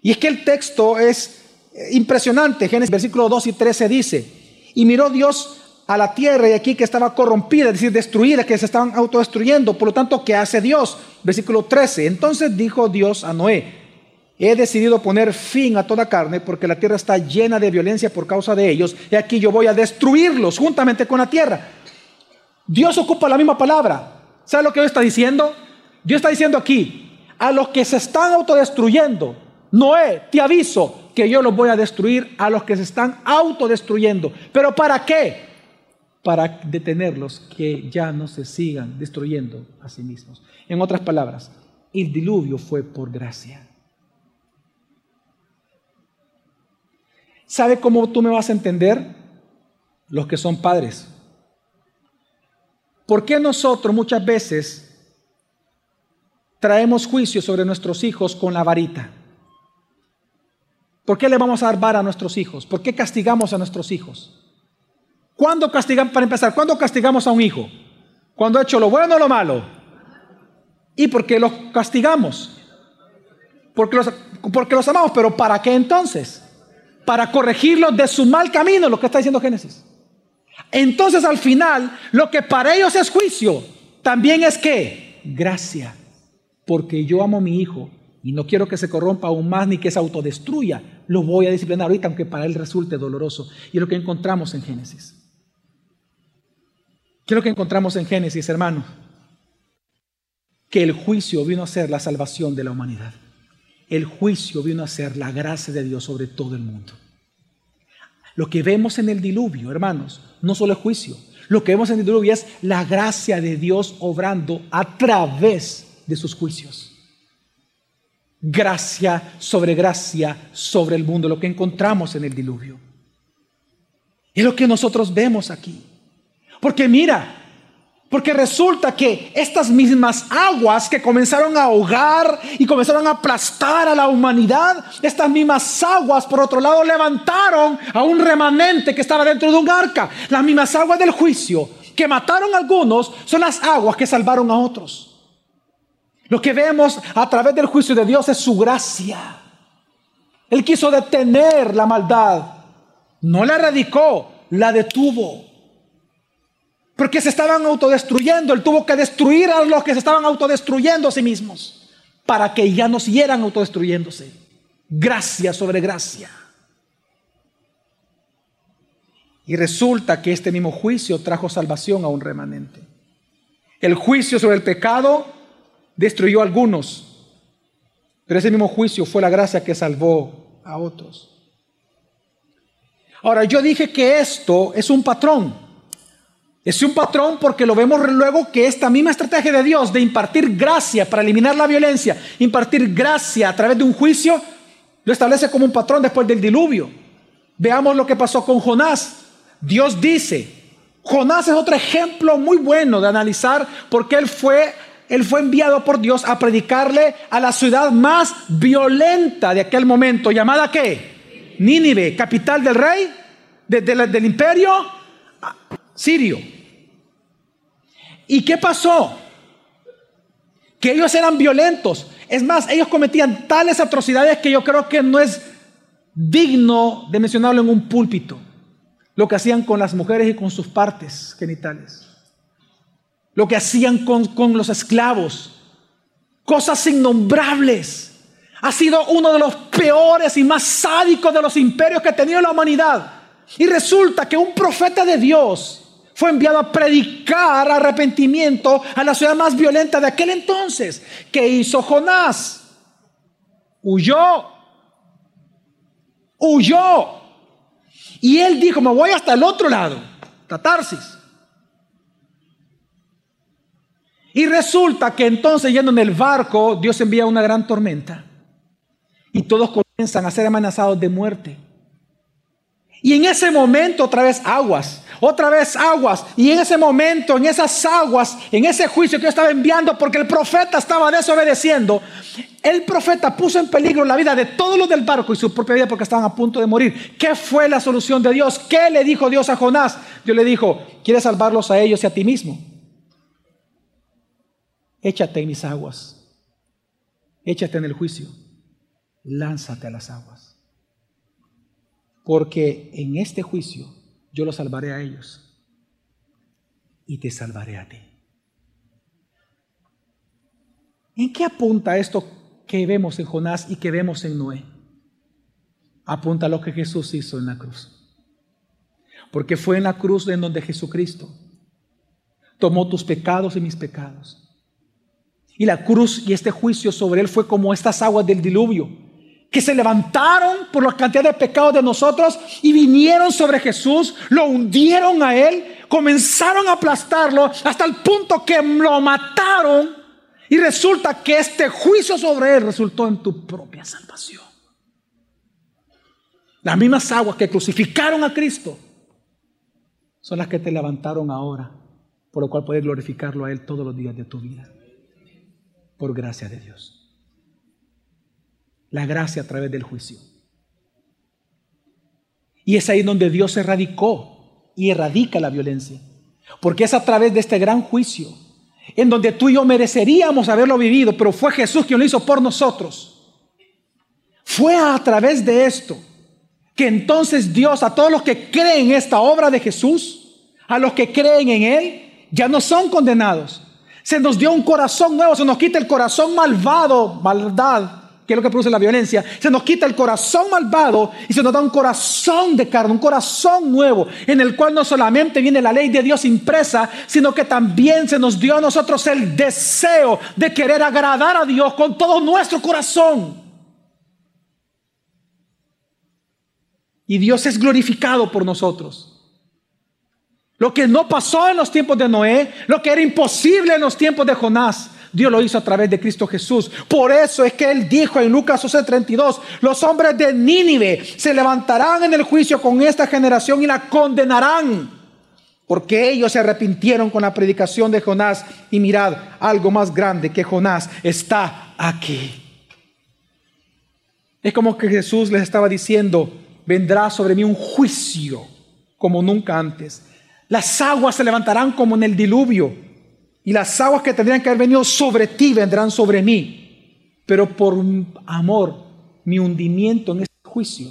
Y es que el texto es impresionante. Génesis versículo 2 y 13 dice, y miró Dios a la tierra y aquí que estaba corrompida, es decir, destruida, que se estaban autodestruyendo. Por lo tanto, ¿qué hace Dios? Versículo 13. Entonces dijo Dios a Noé, he decidido poner fin a toda carne porque la tierra está llena de violencia por causa de ellos y aquí yo voy a destruirlos juntamente con la tierra. Dios ocupa la misma palabra. ¿Sabe lo que Dios está diciendo? Dios está diciendo aquí, a los que se están autodestruyendo, Noé, te aviso que yo los voy a destruir a los que se están autodestruyendo. ¿Pero para qué? Para detenerlos que ya no se sigan destruyendo a sí mismos. En otras palabras, el diluvio fue por gracia. ¿Sabe cómo tú me vas a entender? Los que son padres. ¿Por qué nosotros muchas veces traemos juicio sobre nuestros hijos con la varita? ¿Por qué le vamos a dar vara a nuestros hijos? ¿Por qué castigamos a nuestros hijos? ¿Cuándo castigamos, para empezar, cuándo castigamos a un hijo? ¿Cuando ha hecho lo bueno o lo malo? ¿Y por qué los castigamos? Porque los, porque los amamos, pero ¿para qué entonces? Para corregirlos de su mal camino, lo que está diciendo Génesis. Entonces al final, lo que para ellos es juicio, también es que gracia, porque yo amo a mi hijo y no quiero que se corrompa aún más ni que se autodestruya, lo voy a disciplinar ahorita, aunque para él resulte doloroso. Y es lo que encontramos en Génesis. ¿Qué es lo que encontramos en Génesis, hermano? Que el juicio vino a ser la salvación de la humanidad. El juicio vino a ser la gracia de Dios sobre todo el mundo. Lo que vemos en el diluvio, hermanos, no solo es juicio. Lo que vemos en el diluvio es la gracia de Dios obrando a través de sus juicios gracia sobre gracia sobre el mundo, lo que encontramos en el diluvio. Es lo que nosotros vemos aquí. Porque mira, porque resulta que estas mismas aguas que comenzaron a ahogar y comenzaron a aplastar a la humanidad, estas mismas aguas, por otro lado, levantaron a un remanente que estaba dentro de un arca. Las mismas aguas del juicio que mataron a algunos son las aguas que salvaron a otros. Lo que vemos a través del juicio de Dios es su gracia. Él quiso detener la maldad. No la erradicó, la detuvo. Porque se estaban autodestruyendo. Él tuvo que destruir a los que se estaban autodestruyendo a sí mismos. Para que ya no siguieran autodestruyéndose. Gracia sobre gracia. Y resulta que este mismo juicio trajo salvación a un remanente. El juicio sobre el pecado destruyó a algunos, pero ese mismo juicio fue la gracia que salvó a otros. Ahora, yo dije que esto es un patrón. Es un patrón porque lo vemos luego que esta misma estrategia de Dios de impartir gracia para eliminar la violencia, impartir gracia a través de un juicio, lo establece como un patrón después del diluvio. Veamos lo que pasó con Jonás. Dios dice, Jonás es otro ejemplo muy bueno de analizar por qué él fue él fue enviado por Dios a predicarle a la ciudad más violenta de aquel momento, llamada qué? Nínive, capital del rey, del imperio sirio. ¿Y qué pasó? Que ellos eran violentos. Es más, ellos cometían tales atrocidades que yo creo que no es digno de mencionarlo en un púlpito. Lo que hacían con las mujeres y con sus partes genitales lo que hacían con, los esclavos, cosas innombrables. Ha sido uno de los peores y más sádicos de los imperios que ha tenido la humanidad. Y resulta que un profeta de Dios fue enviado a predicar arrepentimiento a la ciudad más violenta de aquel entonces. ¿Qué hizo Jonás? Huyó. Huyó. Y él dijo, me voy hasta el otro lado, Tatarsis. Y resulta que entonces yendo en el barco, Dios envía una gran tormenta. Y todos comienzan a ser amenazados de muerte. Y en ese momento otra vez aguas, otra vez aguas. Y en ese momento, en esas aguas, en ese juicio que yo estaba enviando, porque el profeta estaba desobedeciendo, el profeta puso en peligro la vida de todos los del barco y su propia vida porque estaban a punto de morir. ¿Qué fue la solución de Dios? ¿Qué le dijo Dios a Jonás? Dios le dijo, ¿quieres salvarlos a ellos y a ti mismo? Échate en mis aguas. Échate en el juicio. Lánzate a las aguas. Porque en este juicio yo los salvaré a ellos y te salvaré a ti. ¿En qué apunta esto que vemos en Jonás y que vemos en Noé? Apunta lo que Jesús hizo en la cruz. Porque fue en la cruz en donde Jesucristo tomó tus pecados y mis pecados y la cruz y este juicio sobre él fue como estas aguas del diluvio, que se levantaron por la cantidad de pecados de nosotros y vinieron sobre Jesús, lo hundieron a él, comenzaron a aplastarlo hasta el punto que lo mataron. Y resulta que este juicio sobre él resultó en tu propia salvación. Las mismas aguas que crucificaron a Cristo son las que te levantaron ahora, por lo cual puedes glorificarlo a Él todos los días de tu vida por gracia de Dios. La gracia a través del juicio. Y es ahí donde Dios erradicó y erradica la violencia. Porque es a través de este gran juicio, en donde tú y yo mereceríamos haberlo vivido, pero fue Jesús quien lo hizo por nosotros. Fue a través de esto que entonces Dios, a todos los que creen en esta obra de Jesús, a los que creen en Él, ya no son condenados, se nos dio un corazón nuevo, se nos quita el corazón malvado, maldad, que es lo que produce la violencia. Se nos quita el corazón malvado y se nos da un corazón de carne, un corazón nuevo, en el cual no solamente viene la ley de Dios impresa, sino que también se nos dio a nosotros el deseo de querer agradar a Dios con todo nuestro corazón. Y Dios es glorificado por nosotros. Lo que no pasó en los tiempos de Noé, lo que era imposible en los tiempos de Jonás, Dios lo hizo a través de Cristo Jesús. Por eso es que Él dijo en Lucas 32, los hombres de Nínive se levantarán en el juicio con esta generación y la condenarán. Porque ellos se arrepintieron con la predicación de Jonás. Y mirad, algo más grande que Jonás está aquí. Es como que Jesús les estaba diciendo, vendrá sobre mí un juicio como nunca antes las aguas se levantarán como en el diluvio. Y las aguas que tendrían que haber venido sobre ti vendrán sobre mí. Pero por amor, mi hundimiento en este juicio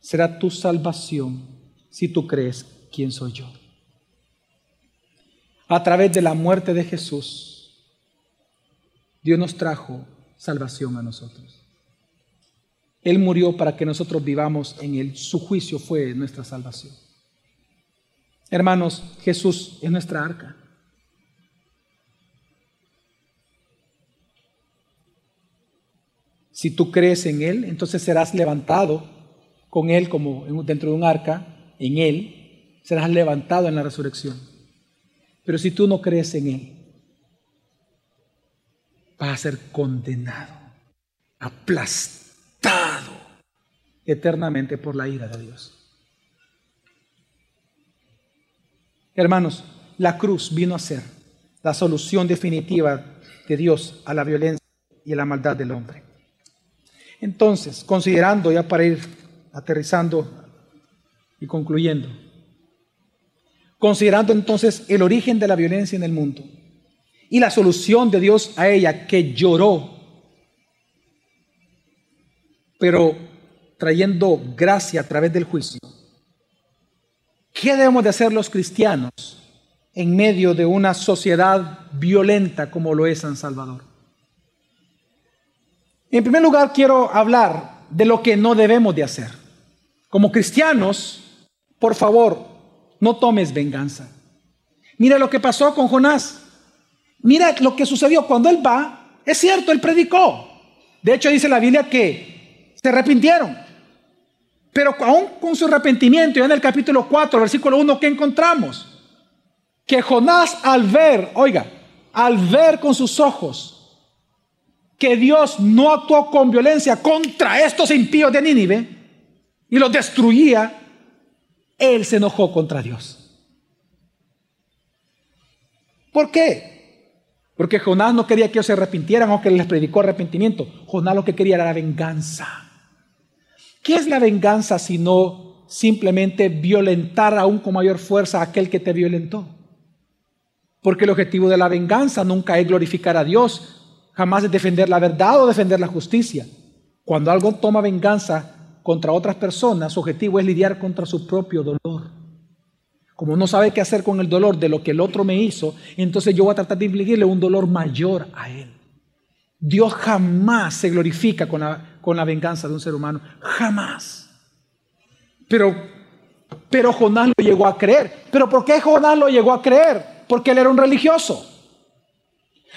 será tu salvación si tú crees quién soy yo. A través de la muerte de Jesús, Dios nos trajo salvación a nosotros. Él murió para que nosotros vivamos en Él. Su juicio fue nuestra salvación. Hermanos, Jesús es nuestra arca. Si tú crees en Él, entonces serás levantado con Él como dentro de un arca, en Él, serás levantado en la resurrección. Pero si tú no crees en Él, vas a ser condenado, aplastado eternamente por la ira de Dios. Hermanos, la cruz vino a ser la solución definitiva de Dios a la violencia y a la maldad del hombre. Entonces, considerando ya para ir aterrizando y concluyendo, considerando entonces el origen de la violencia en el mundo y la solución de Dios a ella que lloró, pero trayendo gracia a través del juicio, ¿Qué debemos de hacer los cristianos en medio de una sociedad violenta como lo es San Salvador? En primer lugar, quiero hablar de lo que no debemos de hacer. Como cristianos, por favor, no tomes venganza. Mira lo que pasó con Jonás. Mira lo que sucedió cuando él va. Es cierto, él predicó. De hecho, dice la Biblia que se arrepintieron. Pero aún con su arrepentimiento, ya en el capítulo 4, versículo 1, ¿qué encontramos? Que Jonás al ver, oiga, al ver con sus ojos que Dios no actuó con violencia contra estos impíos de Nínive y los destruía, él se enojó contra Dios. ¿Por qué? Porque Jonás no quería que ellos se arrepintieran o que les predicó arrepentimiento. Jonás lo que quería era la venganza. ¿Qué es la venganza sino simplemente violentar aún con mayor fuerza a aquel que te violentó? Porque el objetivo de la venganza nunca es glorificar a Dios, jamás es defender la verdad o defender la justicia. Cuando algo toma venganza contra otras personas, su objetivo es lidiar contra su propio dolor. Como no sabe qué hacer con el dolor de lo que el otro me hizo, entonces yo voy a tratar de infligirle un dolor mayor a él. Dios jamás se glorifica con la, con la venganza de un ser humano. Jamás. Pero, pero Jonás lo llegó a creer. ¿Pero por qué Jonás lo llegó a creer? Porque él era un religioso.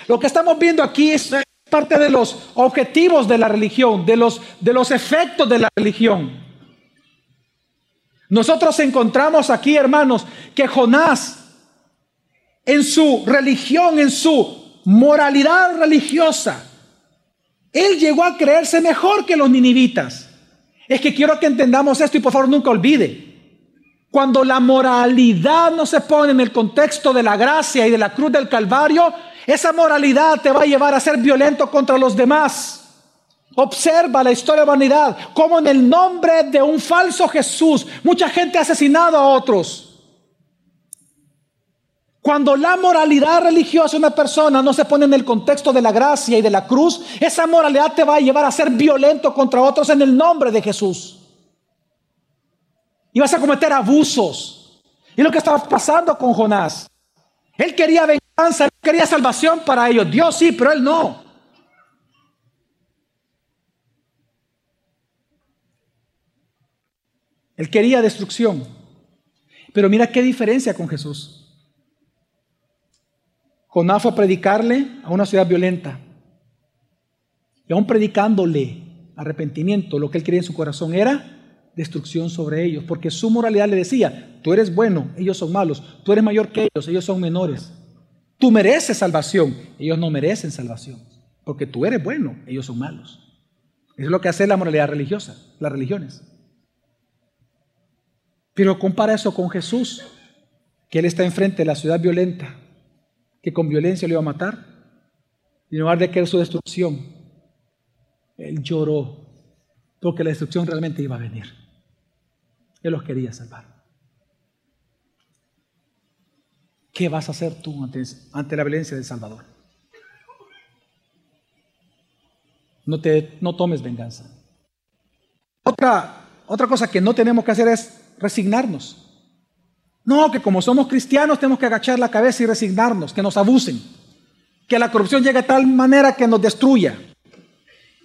Lo que estamos viendo aquí es parte de los objetivos de la religión, de los, de los efectos de la religión. Nosotros encontramos aquí, hermanos, que Jonás, en su religión, en su moralidad religiosa, él llegó a creerse mejor que los ninivitas. Es que quiero que entendamos esto y por favor nunca olvide. Cuando la moralidad no se pone en el contexto de la gracia y de la cruz del Calvario, esa moralidad te va a llevar a ser violento contra los demás. Observa la historia de la humanidad, como en el nombre de un falso Jesús, mucha gente ha asesinado a otros. Cuando la moralidad religiosa de una persona no se pone en el contexto de la gracia y de la cruz, esa moralidad te va a llevar a ser violento contra otros en el nombre de Jesús. Y vas a cometer abusos. Y lo que estaba pasando con Jonás. Él quería quería salvación para ellos. Dios sí, pero él no. Él quería destrucción. Pero mira qué diferencia con Jesús. Jonás fue a predicarle a una ciudad violenta. Y aún predicándole arrepentimiento, lo que él quería en su corazón era destrucción sobre ellos, porque su moralidad le decía, tú eres bueno, ellos son malos, tú eres mayor que ellos, ellos son menores. Tú mereces salvación, ellos no merecen salvación, porque tú eres bueno, ellos son malos. Es lo que hace la moralidad religiosa, las religiones. Pero compara eso con Jesús, que Él está enfrente de la ciudad violenta, que con violencia le iba a matar, y en lugar de querer su destrucción, Él lloró, porque la destrucción realmente iba a venir. Él los quería salvar. ¿Qué vas a hacer tú ante, la violencia del Salvador? No, te, no tomes venganza. Otra, otra cosa que no tenemos que hacer es resignarnos. No, que como somos cristianos tenemos que agachar la cabeza y resignarnos, que nos abusen, que la corrupción llegue a tal manera que nos destruya.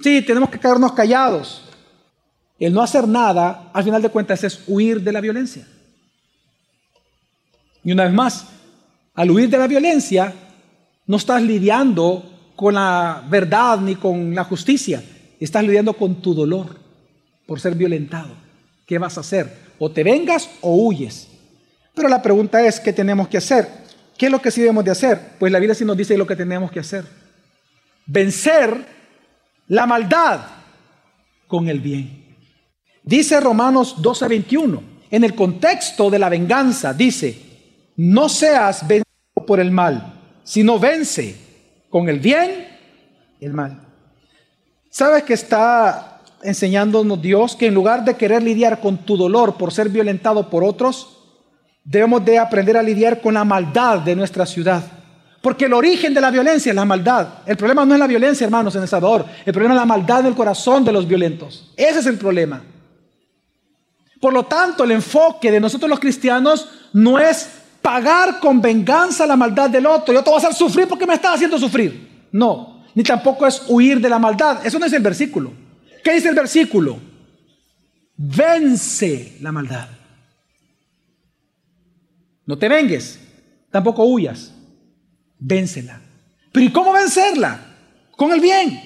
Sí, tenemos que quedarnos callados. El no hacer nada, al final de cuentas, es huir de la violencia. Y una vez más, al huir de la violencia, no estás lidiando con la verdad ni con la justicia, estás lidiando con tu dolor por ser violentado. ¿Qué vas a hacer? O te vengas o huyes. Pero la pregunta es, ¿qué tenemos que hacer? ¿Qué es lo que sí debemos de hacer? Pues la Biblia sí nos dice lo que tenemos que hacer. Vencer la maldad con el bien. Dice Romanos 12:21, en el contexto de la venganza, dice, no seas vencido por el mal, sino vence con el bien el mal. ¿Sabes que está enseñándonos Dios que en lugar de querer lidiar con tu dolor por ser violentado por otros, debemos de aprender a lidiar con la maldad de nuestra ciudad? Porque el origen de la violencia es la maldad. El problema no es la violencia, hermanos, en El Salvador. El problema es la maldad en el corazón de los violentos. Ese es el problema. Por lo tanto, el enfoque de nosotros los cristianos no es pagar con venganza la maldad del otro. Yo te voy a hacer sufrir porque me estás haciendo sufrir. No, ni tampoco es huir de la maldad. Eso no es el versículo. ¿Qué dice el versículo? Vence la maldad. No te vengues, tampoco huyas. Véncela. Pero ¿y cómo vencerla? Con el bien.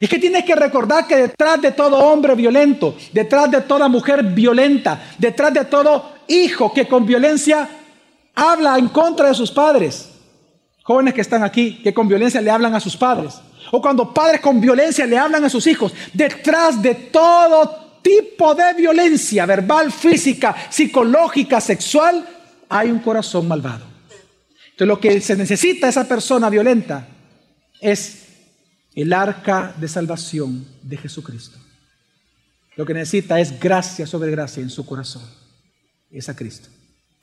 Es que tienes que recordar que detrás de todo hombre violento, detrás de toda mujer violenta, detrás de todo hijo que con violencia habla en contra de sus padres, jóvenes que están aquí, que con violencia le hablan a sus padres, o cuando padres con violencia le hablan a sus hijos, detrás de todo tipo de violencia, verbal, física, psicológica, sexual, hay un corazón malvado. Entonces lo que se necesita esa persona violenta es el arca de salvación de Jesucristo. Lo que necesita es gracia sobre gracia en su corazón. Es a Cristo.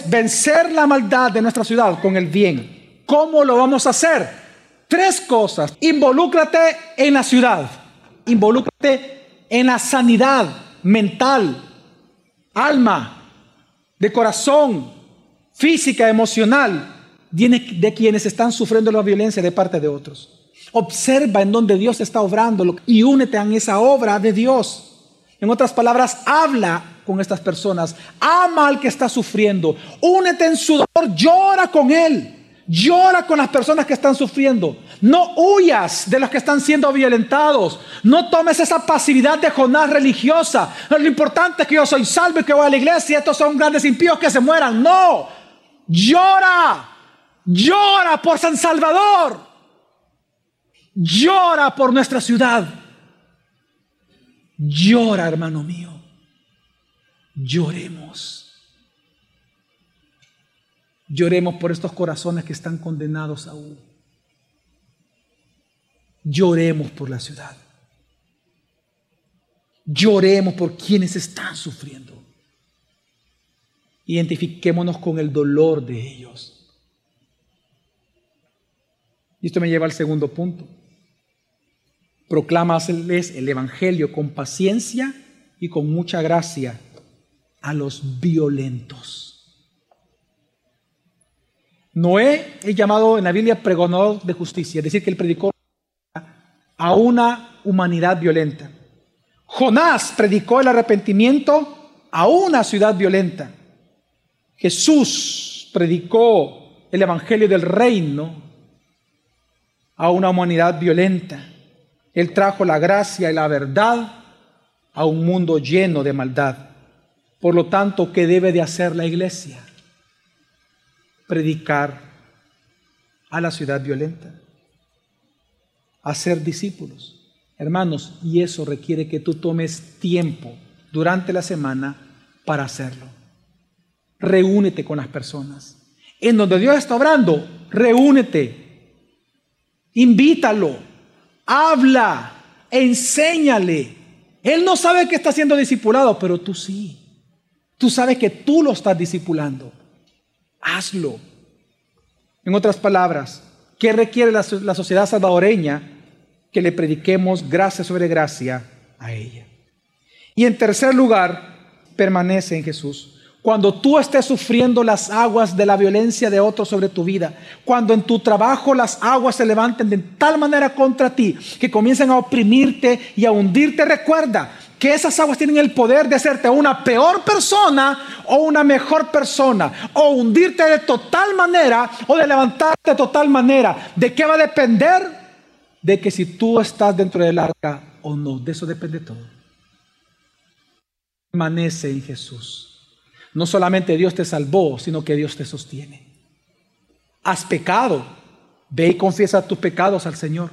Vencer la maldad de nuestra ciudad con el bien. ¿Cómo lo vamos a hacer? Tres cosas. Involúcrate en la ciudad. Involúcrate en la sanidad mental, alma, de corazón, física, emocional, de quienes están sufriendo la violencia de parte de otros. Observa en donde Dios está obrando y únete en esa obra de Dios. En otras palabras, habla con estas personas, ama al que está sufriendo, únete en su dolor, llora con él. Llora con las personas que están sufriendo. No huyas de los que están siendo violentados. No tomes esa pasividad de Jonás religiosa. Lo importante es que yo soy salvo y que voy a la iglesia y estos son grandes impíos que se mueran. No. Llora. Llora por San Salvador. Llora por nuestra ciudad. Llora, hermano mío. Lloremos. Lloremos por estos corazones que están condenados aún. Lloremos por la ciudad. Lloremos por quienes están sufriendo. Identifiquémonos con el dolor de ellos. Y esto me lleva al segundo punto. Proclámales el Evangelio con paciencia y con mucha gracia a los violentos. Noé es llamado en la Biblia pregonador de justicia, es decir, que él predicó a una humanidad violenta. Jonás predicó el arrepentimiento a una ciudad violenta. Jesús predicó el Evangelio del reino a una humanidad violenta. Él trajo la gracia y la verdad a un mundo lleno de maldad. Por lo tanto, ¿qué debe de hacer la iglesia? Predicar a la ciudad violenta, hacer discípulos. Hermanos, y eso requiere que tú tomes tiempo durante la semana para hacerlo. Reúnete con las personas. En donde Dios está obrando, reúnete. Invítalo habla, enséñale. Él no sabe que está siendo discipulado, pero tú sí. Tú sabes que tú lo estás discipulando. Hazlo. En otras palabras, ¿qué requiere la, sociedad salvadoreña? Que le prediquemos gracia sobre gracia a ella. Y en tercer lugar, permanece en Jesús. Cuando tú estés sufriendo las aguas de la violencia de otros sobre tu vida, cuando en tu trabajo las aguas se levanten de tal manera contra ti que comiencen a oprimirte y a hundirte, recuerda que esas aguas tienen el poder de hacerte una peor persona o una mejor persona, o hundirte de total manera o de levantarte de total manera. ¿De qué va a depender? De que si tú estás dentro del arca o no, de eso depende todo. Permanece en Jesús. No solamente Dios te salvó, sino que Dios te sostiene. Has pecado, ve y confiesa tus pecados al Señor.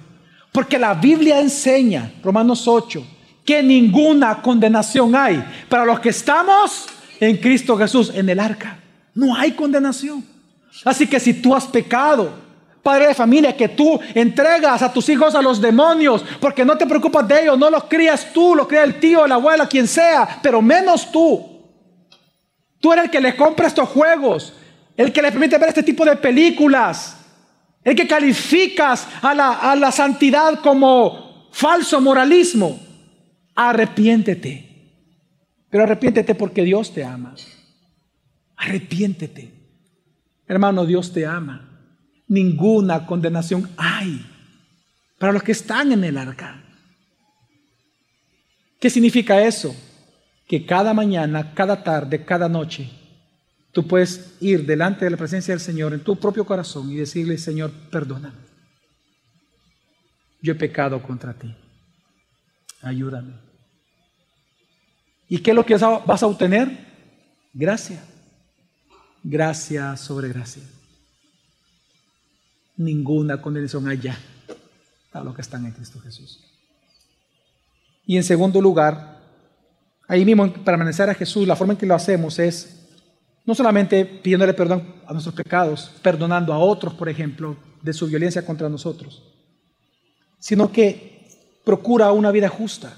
Porque la Biblia enseña, Romanos 8, que ninguna condenación hay para los que estamos en Cristo Jesús, en el arca. No hay condenación. Así que si tú has pecado, padre de familia, que tú entregas a tus hijos a los demonios, porque no te preocupas de ellos, no los crías tú, los cría el tío, la abuela, quien sea, pero menos tú. Tú eres el que le compra estos juegos, el que le permite ver este tipo de películas, el que calificas a la, a la santidad como falso moralismo. Arrepiéntete. Pero arrepiéntete porque Dios te ama. Arrepiéntete. Hermano, Dios te ama. ninguna condenación hay para los que están en el arca. ¿Qué significa eso? Que cada mañana, cada tarde, cada noche, tú puedes ir delante de la presencia del Señor en tu propio corazón y decirle, Señor, perdóname. Yo he pecado contra ti. Ayúdame. ¿Y qué es lo que vas a obtener? Gracia. Gracia sobre gracia. Ninguna condenación allá a los que están en Cristo Jesús. Y en segundo lugar, ahí mismo permanecer a Jesús, la forma en que lo hacemos es no solamente pidiéndole perdón a nuestros pecados, perdonando a otros, por ejemplo, de su violencia contra nosotros, sino que procura una vida justa.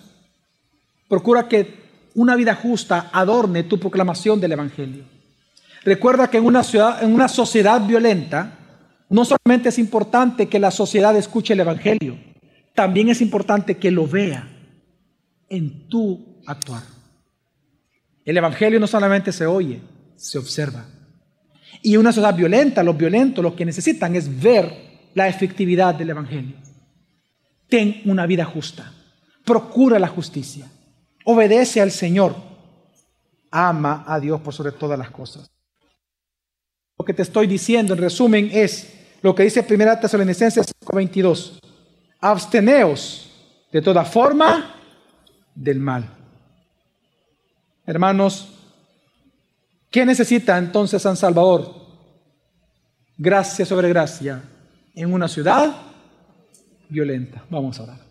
Procura que una vida justa adorne tu proclamación del Evangelio. Recuerda que en una, ciudad, en una sociedad violenta, no solamente es importante que la sociedad escuche el Evangelio, también es importante que lo vea en tu actuar. El Evangelio no solamente se oye, se observa. Y una sociedad violenta, los violentos lo que necesitan es ver la efectividad del Evangelio. Ten una vida justa, procura la justicia, obedece al Señor, ama a Dios por sobre todas las cosas. Lo que te estoy diciendo en resumen es lo que dice 1 Tesalonicenses 5:22. Absteneos de toda forma del mal. Hermanos, ¿qué necesita entonces San Salvador? Gracia sobre gracia en una ciudad violenta. Vamos a orar.